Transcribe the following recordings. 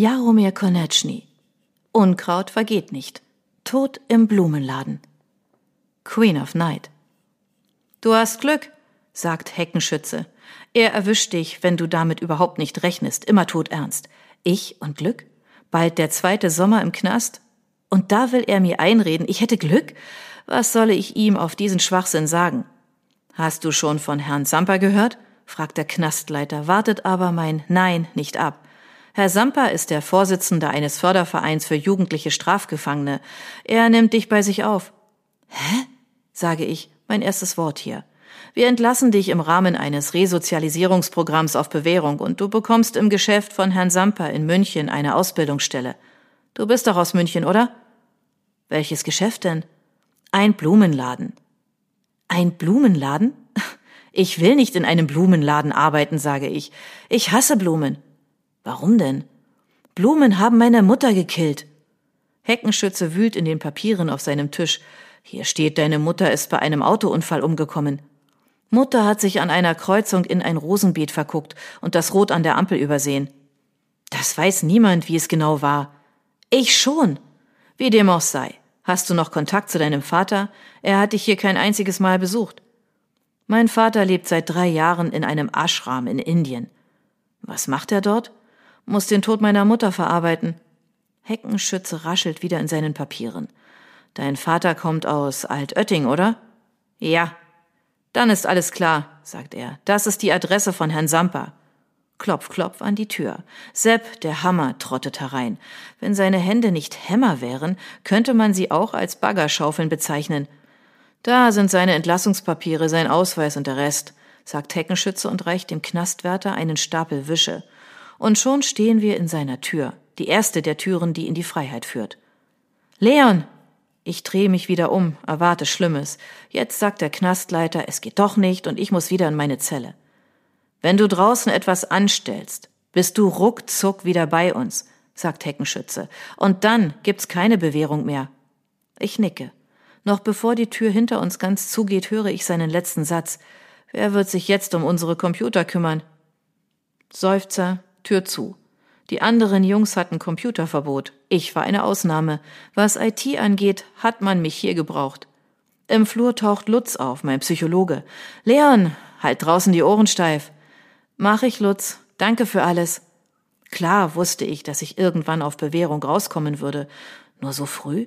Jaromir Konechny. Unkraut vergeht nicht. Tod im Blumenladen. Queen of Night. Du hast Glück, sagt Heckenschütze. Er erwischt dich, wenn du damit überhaupt nicht rechnest, immer todernst. Ich und Glück? Bald der zweite Sommer im Knast? Und da will er mir einreden, ich hätte Glück? Was solle ich ihm auf diesen Schwachsinn sagen? Hast du schon von Herrn Samper gehört? fragt der Knastleiter, wartet aber mein Nein nicht ab. Herr Samper ist der Vorsitzende eines Fördervereins für jugendliche Strafgefangene. Er nimmt dich bei sich auf. Hä? sage ich, mein erstes Wort hier. Wir entlassen dich im Rahmen eines Resozialisierungsprogramms auf Bewährung und du bekommst im Geschäft von Herrn Samper in München eine Ausbildungsstelle. Du bist doch aus München, oder? Welches Geschäft denn? Ein Blumenladen. Ein Blumenladen? Ich will nicht in einem Blumenladen arbeiten, sage ich. Ich hasse Blumen. Warum denn? Blumen haben meine Mutter gekillt. Heckenschütze wühlt in den Papieren auf seinem Tisch. Hier steht, deine Mutter ist bei einem Autounfall umgekommen. Mutter hat sich an einer Kreuzung in ein Rosenbeet verguckt und das Rot an der Ampel übersehen. Das weiß niemand, wie es genau war. Ich schon. Wie dem auch sei. Hast du noch Kontakt zu deinem Vater? Er hat dich hier kein einziges Mal besucht. Mein Vater lebt seit drei Jahren in einem Ashram in Indien. Was macht er dort? Muss den Tod meiner Mutter verarbeiten. Heckenschütze raschelt wieder in seinen Papieren. Dein Vater kommt aus Altötting, oder? Ja. Dann ist alles klar, sagt er. Das ist die Adresse von Herrn Samper. Klopf, klopf an die Tür. Sepp, der Hammer, trottet herein. Wenn seine Hände nicht Hämmer wären, könnte man sie auch als Baggerschaufeln bezeichnen. Da sind seine Entlassungspapiere, sein Ausweis und der Rest, sagt Heckenschütze und reicht dem Knastwärter einen Stapel Wische. Und schon stehen wir in seiner Tür, die erste der Türen, die in die Freiheit führt. Leon, ich drehe mich wieder um, erwarte Schlimmes. Jetzt sagt der Knastleiter, es geht doch nicht und ich muss wieder in meine Zelle. Wenn du draußen etwas anstellst, bist du ruckzuck wieder bei uns, sagt Heckenschütze. Und dann gibt's keine Bewährung mehr. Ich nicke. Noch bevor die Tür hinter uns ganz zugeht, höre ich seinen letzten Satz. Wer wird sich jetzt um unsere Computer kümmern? Seufzer, Tür zu. Die anderen Jungs hatten Computerverbot. Ich war eine Ausnahme. Was IT angeht, hat man mich hier gebraucht. Im Flur taucht Lutz auf, mein Psychologe. Leon, halt draußen die Ohren steif. Mach ich, Lutz. Danke für alles. Klar wusste ich, dass ich irgendwann auf Bewährung rauskommen würde. Nur so früh?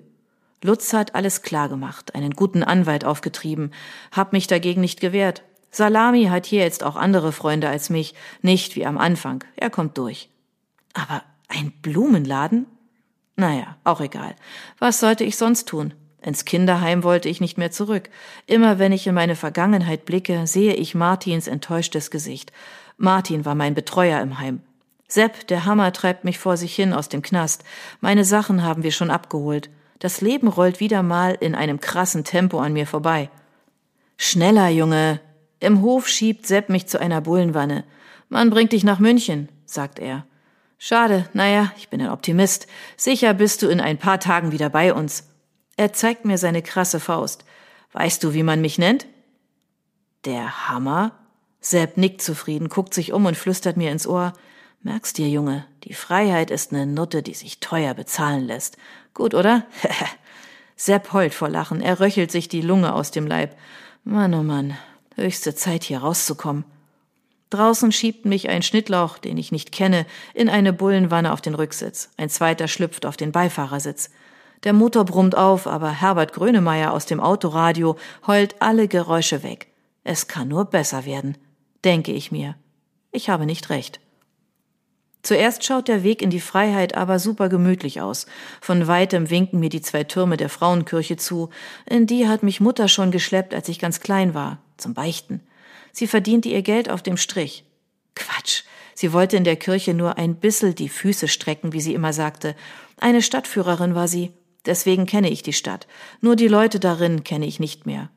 Lutz hat alles klar gemacht, einen guten Anwalt aufgetrieben, hab mich dagegen nicht gewehrt. Salami hat hier jetzt auch andere Freunde als mich, nicht wie am Anfang. Er kommt durch. Aber ein Blumenladen? Naja, auch egal. Was sollte ich sonst tun? Ins Kinderheim wollte ich nicht mehr zurück. Immer wenn ich in meine Vergangenheit blicke, sehe ich Martins enttäuschtes Gesicht. Martin war mein Betreuer im Heim. Sepp, der Hammer, treibt mich vor sich hin aus dem Knast. Meine Sachen haben wir schon abgeholt. Das Leben rollt wieder mal in einem krassen Tempo an mir vorbei. Schneller, Junge! Im Hof schiebt Sepp mich zu einer Bullenwanne. Man bringt dich nach München, sagt er. Schade, naja, ich bin ein Optimist. Sicher bist du in ein paar Tagen wieder bei uns. Er zeigt mir seine krasse Faust. Weißt du, wie man mich nennt? Der Hammer? Sepp nickt zufrieden, guckt sich um und flüstert mir ins Ohr. Merkst dir, Junge, die Freiheit ist ne Nutte, die sich teuer bezahlen lässt. Gut, oder? Sepp heult vor Lachen, er röchelt sich die Lunge aus dem Leib. Mann, oh Mann, höchste Zeit hier rauszukommen. Draußen schiebt mich ein Schnittlauch, den ich nicht kenne, in eine Bullenwanne auf den Rücksitz. Ein zweiter schlüpft auf den Beifahrersitz. Der Motor brummt auf, aber Herbert Grönemeyer aus dem Autoradio heult alle Geräusche weg. Es kann nur besser werden, denke ich mir. Ich habe nicht recht. Zuerst schaut der Weg in die Freiheit aber super gemütlich aus. Von weitem winken mir die zwei Türme der Frauenkirche zu. In die hat mich Mutter schon geschleppt, als ich ganz klein war, zum Beichten. Sie verdiente ihr Geld auf dem Strich. Quatsch. Sie wollte in der Kirche nur ein bissel die Füße strecken, wie sie immer sagte. Eine Stadtführerin war sie. Deswegen kenne ich die Stadt. Nur die Leute darin kenne ich nicht mehr.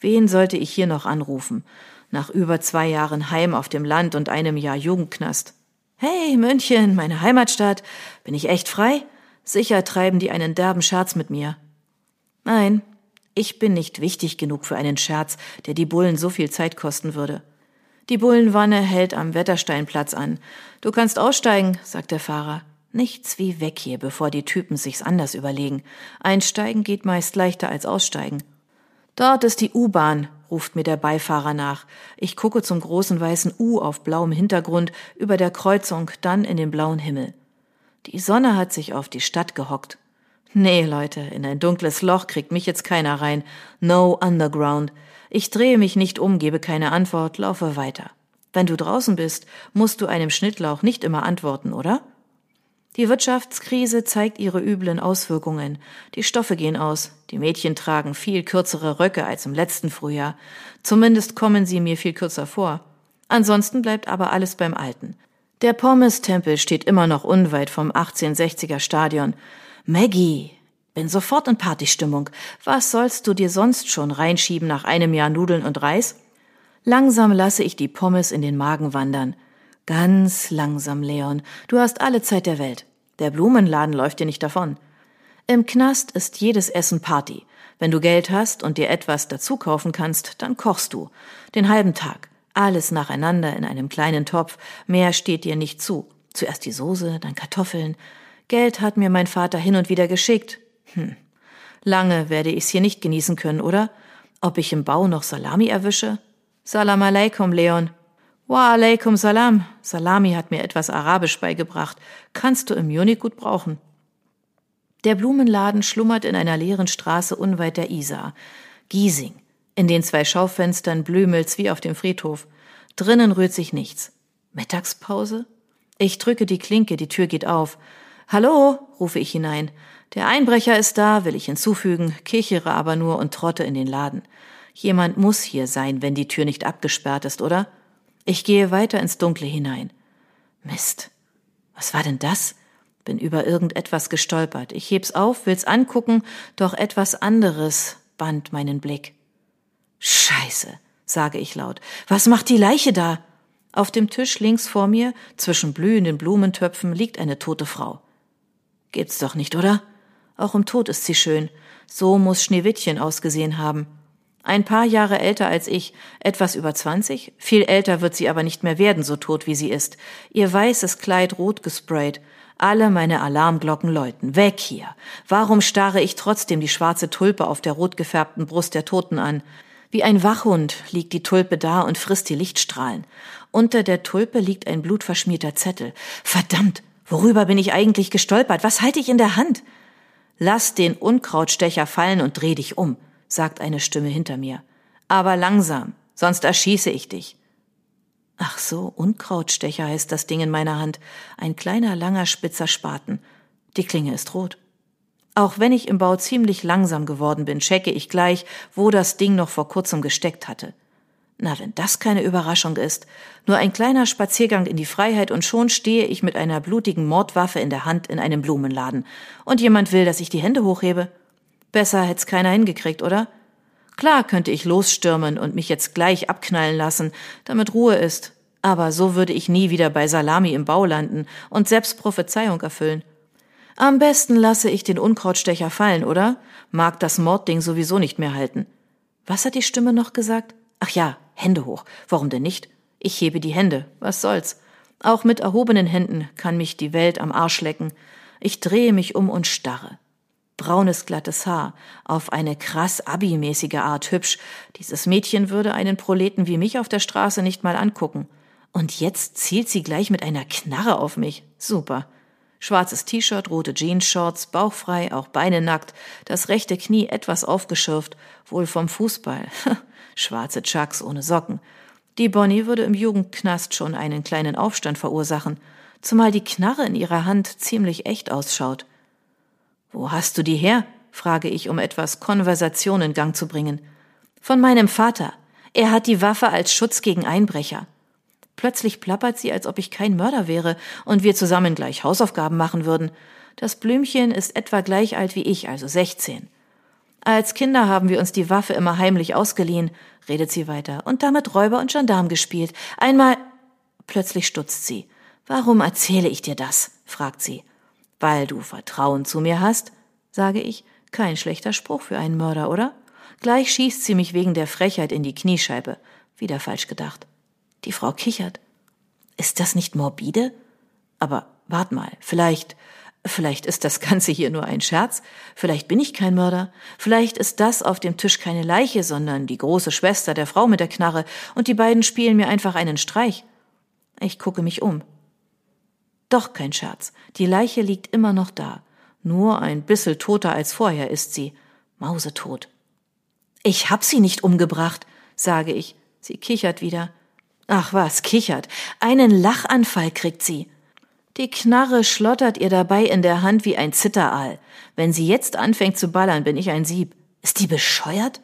Wen sollte ich hier noch anrufen? Nach über zwei Jahren Heim auf dem Land und einem Jahr Jugendknast. Hey, München, meine Heimatstadt. Bin ich echt frei? Sicher treiben die einen derben Scherz mit mir. Nein, ich bin nicht wichtig genug für einen Scherz, der die Bullen so viel Zeit kosten würde. Die Bullenwanne hält am Wettersteinplatz an. Du kannst aussteigen, sagt der Fahrer. Nichts wie weg hier, bevor die Typen sich's anders überlegen. Einsteigen geht meist leichter als aussteigen. Dort ist die U-Bahn, ruft mir der Beifahrer nach. Ich gucke zum großen weißen U auf blauem Hintergrund über der Kreuzung, dann in den blauen Himmel. Die Sonne hat sich auf die Stadt gehockt. Nee, Leute, in ein dunkles Loch kriegt mich jetzt keiner rein. No underground. Ich drehe mich nicht um, gebe keine Antwort, laufe weiter. Wenn du draußen bist, musst du einem Schnittlauch nicht immer antworten, oder? Die Wirtschaftskrise zeigt ihre üblen Auswirkungen. Die Stoffe gehen aus. Die Mädchen tragen viel kürzere Röcke als im letzten Frühjahr. Zumindest kommen sie mir viel kürzer vor. Ansonsten bleibt aber alles beim Alten. Der Pommes-Tempel steht immer noch unweit vom 1860er Stadion. Maggie, bin sofort in Partystimmung. Was sollst du dir sonst schon reinschieben nach einem Jahr Nudeln und Reis? Langsam lasse ich die Pommes in den Magen wandern. Ganz langsam, Leon. Du hast alle Zeit der Welt. Der Blumenladen läuft dir nicht davon. Im Knast ist jedes Essen Party. Wenn du Geld hast und dir etwas dazu kaufen kannst, dann kochst du. Den halben Tag. Alles nacheinander in einem kleinen Topf. Mehr steht dir nicht zu. Zuerst die Soße, dann Kartoffeln. Geld hat mir mein Vater hin und wieder geschickt. Hm. Lange werde ich's hier nicht genießen können, oder? Ob ich im Bau noch Salami erwische? Salam alaikum, Leon. Wa alaikum salam. Salami hat mir etwas Arabisch beigebracht. Kannst du im Juni gut brauchen. Der Blumenladen schlummert in einer leeren Straße unweit der Isar. Giesing. In den zwei Schaufenstern blümelt's wie auf dem Friedhof. Drinnen rührt sich nichts. Mittagspause? Ich drücke die Klinke, die Tür geht auf. Hallo, rufe ich hinein. Der Einbrecher ist da, will ich hinzufügen, kichere aber nur und trotte in den Laden. Jemand muss hier sein, wenn die Tür nicht abgesperrt ist, oder? Ich gehe weiter ins Dunkle hinein. Mist. Was war denn das? Bin über irgendetwas gestolpert. Ich heb's auf, will's angucken, doch etwas anderes band meinen Blick. Scheiße, sage ich laut. Was macht die Leiche da? Auf dem Tisch links vor mir, zwischen blühenden Blumentöpfen, liegt eine tote Frau. Gibt's doch nicht, oder? Auch im Tod ist sie schön. So muss Schneewittchen ausgesehen haben. Ein paar Jahre älter als ich, etwas über zwanzig, viel älter wird sie aber nicht mehr werden, so tot wie sie ist. Ihr weißes Kleid rot gesprayt. Alle meine Alarmglocken läuten. Weg hier. Warum starre ich trotzdem die schwarze Tulpe auf der rot gefärbten Brust der Toten an? Wie ein Wachhund liegt die Tulpe da und frisst die Lichtstrahlen. Unter der Tulpe liegt ein blutverschmierter Zettel. Verdammt, worüber bin ich eigentlich gestolpert? Was halte ich in der Hand? Lass den Unkrautstecher fallen und dreh dich um sagt eine Stimme hinter mir. Aber langsam, sonst erschieße ich dich. Ach so, Unkrautstecher heißt das Ding in meiner Hand, ein kleiner, langer, spitzer Spaten. Die Klinge ist rot. Auch wenn ich im Bau ziemlich langsam geworden bin, checke ich gleich, wo das Ding noch vor kurzem gesteckt hatte. Na, wenn das keine Überraschung ist. Nur ein kleiner Spaziergang in die Freiheit und schon stehe ich mit einer blutigen Mordwaffe in der Hand in einem Blumenladen. Und jemand will, dass ich die Hände hochhebe. Besser hätt's keiner hingekriegt, oder? Klar könnte ich losstürmen und mich jetzt gleich abknallen lassen, damit Ruhe ist. Aber so würde ich nie wieder bei Salami im Bau landen und selbst Prophezeiung erfüllen. Am besten lasse ich den Unkrautstecher fallen, oder? Mag das Mordding sowieso nicht mehr halten. Was hat die Stimme noch gesagt? Ach ja, Hände hoch. Warum denn nicht? Ich hebe die Hände. Was soll's? Auch mit erhobenen Händen kann mich die Welt am Arsch lecken. Ich drehe mich um und starre braunes glattes Haar, auf eine krass Abi-mäßige Art hübsch. Dieses Mädchen würde einen Proleten wie mich auf der Straße nicht mal angucken. Und jetzt zielt sie gleich mit einer Knarre auf mich. Super. Schwarzes T-Shirt, rote Jeans-Shorts, bauchfrei, auch Beine nackt, das rechte Knie etwas aufgeschürft, wohl vom Fußball. Schwarze Chucks ohne Socken. Die Bonnie würde im Jugendknast schon einen kleinen Aufstand verursachen, zumal die Knarre in ihrer Hand ziemlich echt ausschaut. Wo hast du die her? frage ich, um etwas Konversation in Gang zu bringen. Von meinem Vater. Er hat die Waffe als Schutz gegen Einbrecher. Plötzlich plappert sie, als ob ich kein Mörder wäre und wir zusammen gleich Hausaufgaben machen würden. Das Blümchen ist etwa gleich alt wie ich, also 16. Als Kinder haben wir uns die Waffe immer heimlich ausgeliehen, redet sie weiter, und damit Räuber und Gendarm gespielt. Einmal. Plötzlich stutzt sie. Warum erzähle ich dir das? fragt sie. Weil du Vertrauen zu mir hast, sage ich, kein schlechter Spruch für einen Mörder, oder? Gleich schießt sie mich wegen der Frechheit in die Kniescheibe. Wieder falsch gedacht. Die Frau kichert. Ist das nicht morbide? Aber wart mal, vielleicht, vielleicht ist das Ganze hier nur ein Scherz, vielleicht bin ich kein Mörder, vielleicht ist das auf dem Tisch keine Leiche, sondern die große Schwester der Frau mit der Knarre, und die beiden spielen mir einfach einen Streich. Ich gucke mich um. Doch kein Scherz, die Leiche liegt immer noch da, nur ein bissel toter als vorher ist sie, mausetot. Ich hab sie nicht umgebracht, sage ich. Sie kichert wieder. Ach was, kichert. Einen Lachanfall kriegt sie. Die Knarre schlottert ihr dabei in der Hand wie ein Zitteraal. Wenn sie jetzt anfängt zu ballern, bin ich ein Sieb. Ist die bescheuert?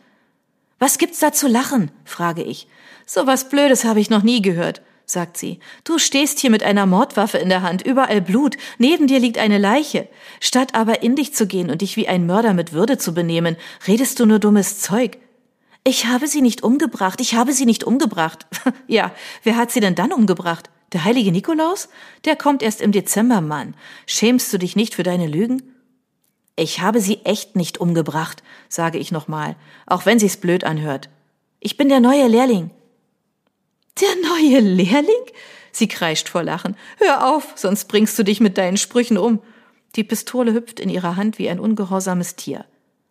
Was gibt's da zu lachen? frage ich. So was Blödes habe ich noch nie gehört, sagt sie. Du stehst hier mit einer Mordwaffe in der Hand, überall Blut, neben dir liegt eine Leiche. Statt aber in dich zu gehen und dich wie ein Mörder mit Würde zu benehmen, redest du nur dummes Zeug. Ich habe sie nicht umgebracht, ich habe sie nicht umgebracht. ja, wer hat sie denn dann umgebracht? Der heilige Nikolaus? Der kommt erst im Dezember, Mann. Schämst du dich nicht für deine Lügen? Ich habe sie echt nicht umgebracht, sage ich nochmal, auch wenn sie's blöd anhört. Ich bin der neue Lehrling. Der neue Lehrling? Sie kreischt vor Lachen. Hör auf, sonst bringst du dich mit deinen Sprüchen um. Die Pistole hüpft in ihrer Hand wie ein ungehorsames Tier.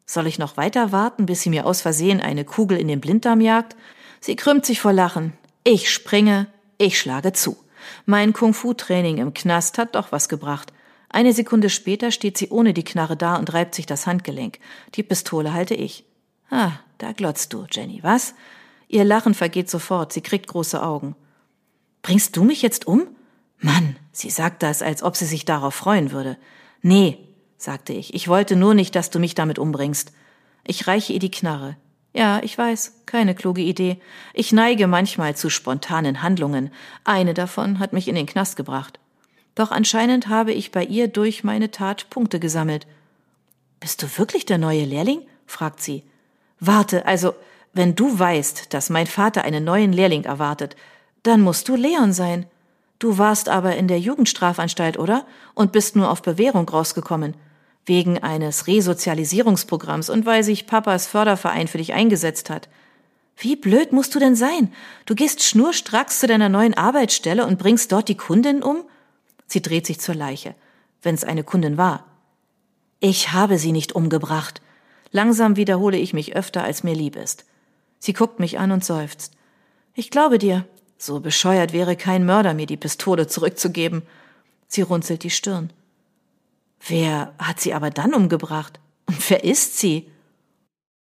Soll ich noch weiter warten, bis sie mir aus Versehen eine Kugel in den Blinddarm jagt? Sie krümmt sich vor Lachen. Ich springe, ich schlage zu. Mein Kung-Fu-Training im Knast hat doch was gebracht. Eine Sekunde später steht sie ohne die Knarre da und reibt sich das Handgelenk. Die Pistole halte ich. Ah, da glotzt du, Jenny, was? Ihr Lachen vergeht sofort, sie kriegt große Augen. Bringst du mich jetzt um? Mann, sie sagt das, als ob sie sich darauf freuen würde. Nee, sagte ich. Ich wollte nur nicht, dass du mich damit umbringst. Ich reiche ihr die Knarre. Ja, ich weiß, keine kluge Idee. Ich neige manchmal zu spontanen Handlungen. Eine davon hat mich in den Knast gebracht. Doch anscheinend habe ich bei ihr durch meine Tat Punkte gesammelt. Bist du wirklich der neue Lehrling? fragt sie. Warte, also, wenn du weißt, dass mein Vater einen neuen Lehrling erwartet, dann musst du Leon sein. Du warst aber in der Jugendstrafanstalt, oder? Und bist nur auf Bewährung rausgekommen wegen eines Resozialisierungsprogramms und weil sich Papas Förderverein für dich eingesetzt hat. Wie blöd musst du denn sein? Du gehst schnurstracks zu deiner neuen Arbeitsstelle und bringst dort die Kundin um? Sie dreht sich zur Leiche, wenn es eine Kundin war. Ich habe sie nicht umgebracht. Langsam wiederhole ich mich öfter, als mir lieb ist. Sie guckt mich an und seufzt. Ich glaube dir, so bescheuert wäre kein Mörder, mir die Pistole zurückzugeben. Sie runzelt die Stirn. Wer hat sie aber dann umgebracht? Und wer ist sie?